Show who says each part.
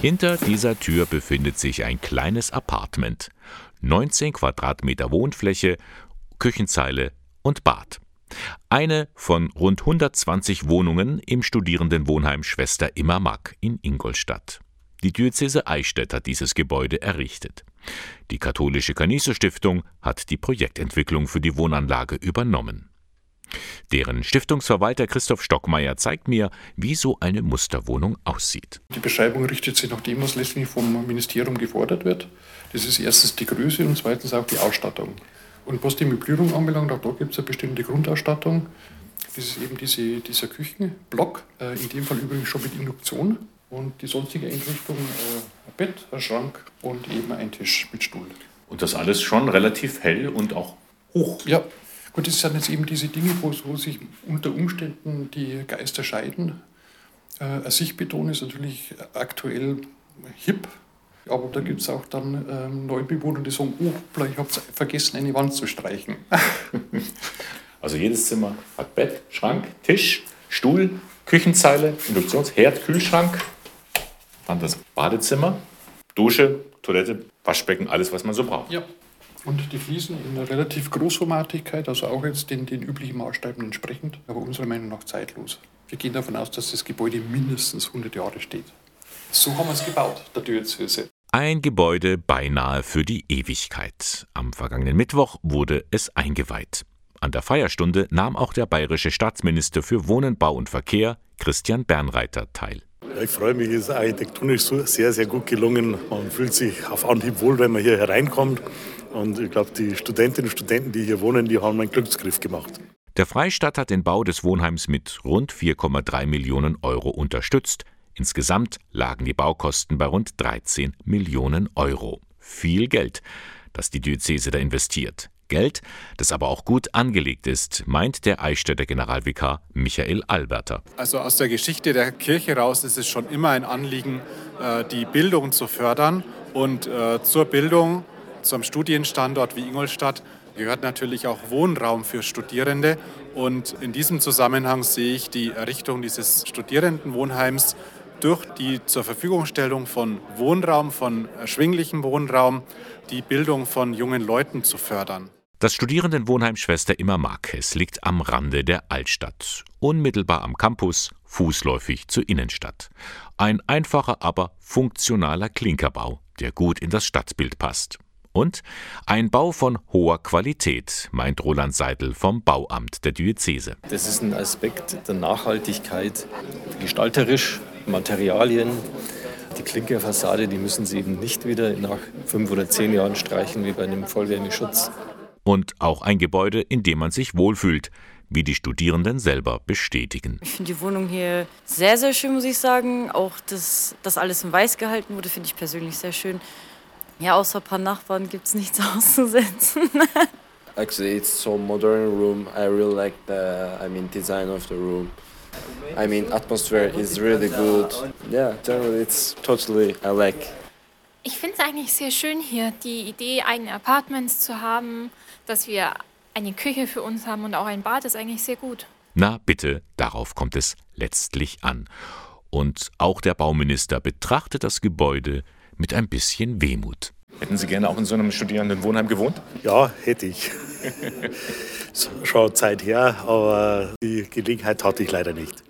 Speaker 1: Hinter dieser Tür befindet sich ein kleines Apartment. 19 Quadratmeter Wohnfläche, Küchenzeile und Bad. Eine von rund 120 Wohnungen im Studierendenwohnheim Schwester Immermack in Ingolstadt. Die Diözese Eichstätt hat dieses Gebäude errichtet. Die katholische Canisius Stiftung hat die Projektentwicklung für die Wohnanlage übernommen. Deren Stiftungsverwalter Christoph Stockmeier zeigt mir, wie so eine Musterwohnung aussieht.
Speaker 2: Die Beschreibung richtet sich nach dem, was letztlich vom Ministerium gefordert wird. Das ist erstens die Größe und zweitens auch die Ausstattung. Und was die Möblierung anbelangt, auch da gibt es eine bestimmte Grundausstattung. Das ist eben diese, dieser Küchenblock, äh, in dem Fall übrigens schon mit Induktion. Und die sonstige Einrichtung, äh, ein Bett, ein Schrank und eben ein Tisch mit Stuhl.
Speaker 1: Und das alles schon relativ hell und auch hoch.
Speaker 2: Ja, gut, das sind jetzt eben diese Dinge, wo, wo sich unter Umständen die Geister scheiden. Äh, ein Sichtbeton ist natürlich aktuell hip, aber da gibt es auch dann ähm, Neubewohner, die sagen, oh, ich habe vergessen, eine Wand zu streichen.
Speaker 1: also jedes Zimmer hat Bett, Schrank, Tisch, Stuhl, Küchenzeile, Induktionsherd, Kühlschrank, dann das Badezimmer, Dusche, Toilette, Waschbecken, alles, was man so braucht.
Speaker 2: Ja. Und die Fliesen in einer relativ Großformatigkeit, also auch jetzt den, den üblichen Maßstäben entsprechend, aber unserer Meinung nach zeitlos. Wir gehen davon aus, dass das Gebäude mindestens 100 Jahre steht. So haben wir es gebaut, der Diözese.
Speaker 1: Ein Gebäude beinahe für die Ewigkeit. Am vergangenen Mittwoch wurde es eingeweiht. An der Feierstunde nahm auch der bayerische Staatsminister für Wohnen, Bau und Verkehr, Christian Bernreiter, teil.
Speaker 3: Ich freue mich, es ist architektonisch sehr, sehr gut gelungen. Man fühlt sich auf Anhieb wohl, wenn man hier hereinkommt. Und ich glaube, die Studentinnen und Studenten, die hier wohnen, die haben einen Glücksgriff gemacht.
Speaker 1: Der Freistaat hat den Bau des Wohnheims mit rund 4,3 Millionen Euro unterstützt. Insgesamt lagen die Baukosten bei rund 13 Millionen Euro. Viel Geld, das die Diözese da investiert. Geld, das aber auch gut angelegt ist, meint der Eichstätter Generalvikar Michael Alberter.
Speaker 4: Also aus der Geschichte der Kirche raus ist es schon immer ein Anliegen, äh, die Bildung zu fördern. Und äh, zur Bildung, zum Studienstandort wie Ingolstadt, gehört natürlich auch Wohnraum für Studierende. Und in diesem Zusammenhang sehe ich die Errichtung dieses Studierendenwohnheims durch die zur Verfügungstellung von Wohnraum, von erschwinglichem Wohnraum, die Bildung von jungen Leuten zu fördern.
Speaker 1: Das Studierendenwohnheim Schwester Immer Marques liegt am Rande der Altstadt, unmittelbar am Campus, fußläufig zur Innenstadt. Ein einfacher, aber funktionaler Klinkerbau, der gut in das Stadtbild passt. Und ein Bau von hoher Qualität, meint Roland Seidel vom Bauamt der Diözese.
Speaker 5: Das ist ein Aspekt der Nachhaltigkeit, gestalterisch Materialien. Die Klinkerfassade, die müssen Sie eben nicht wieder nach fünf oder zehn Jahren streichen wie bei einem Vollwärmeschutz.
Speaker 1: Und auch ein Gebäude, in dem man sich wohlfühlt, wie die Studierenden selber bestätigen.
Speaker 6: Ich finde die Wohnung hier sehr, sehr schön, muss ich sagen. Auch, dass das alles in weiß gehalten wurde, finde ich persönlich sehr schön. Ja, außer ein paar Nachbarn gibt es nichts auszusetzen.
Speaker 7: Actually, it's so modern room. I really like the, I mean, design of the room. I mean, atmosphere is really good. Yeah, generally it's totally I like.
Speaker 8: Ich finde es eigentlich sehr schön hier, die Idee, eigene Apartments zu haben, dass wir eine Küche für uns haben und auch ein Bad ist eigentlich sehr gut.
Speaker 1: Na bitte, darauf kommt es letztlich an. Und auch der Bauminister betrachtet das Gebäude mit ein bisschen Wehmut.
Speaker 9: Hätten Sie gerne auch in so einem Studierendenwohnheim gewohnt?
Speaker 3: Ja, hätte ich. Schon Zeit her, aber die Gelegenheit hatte ich leider nicht.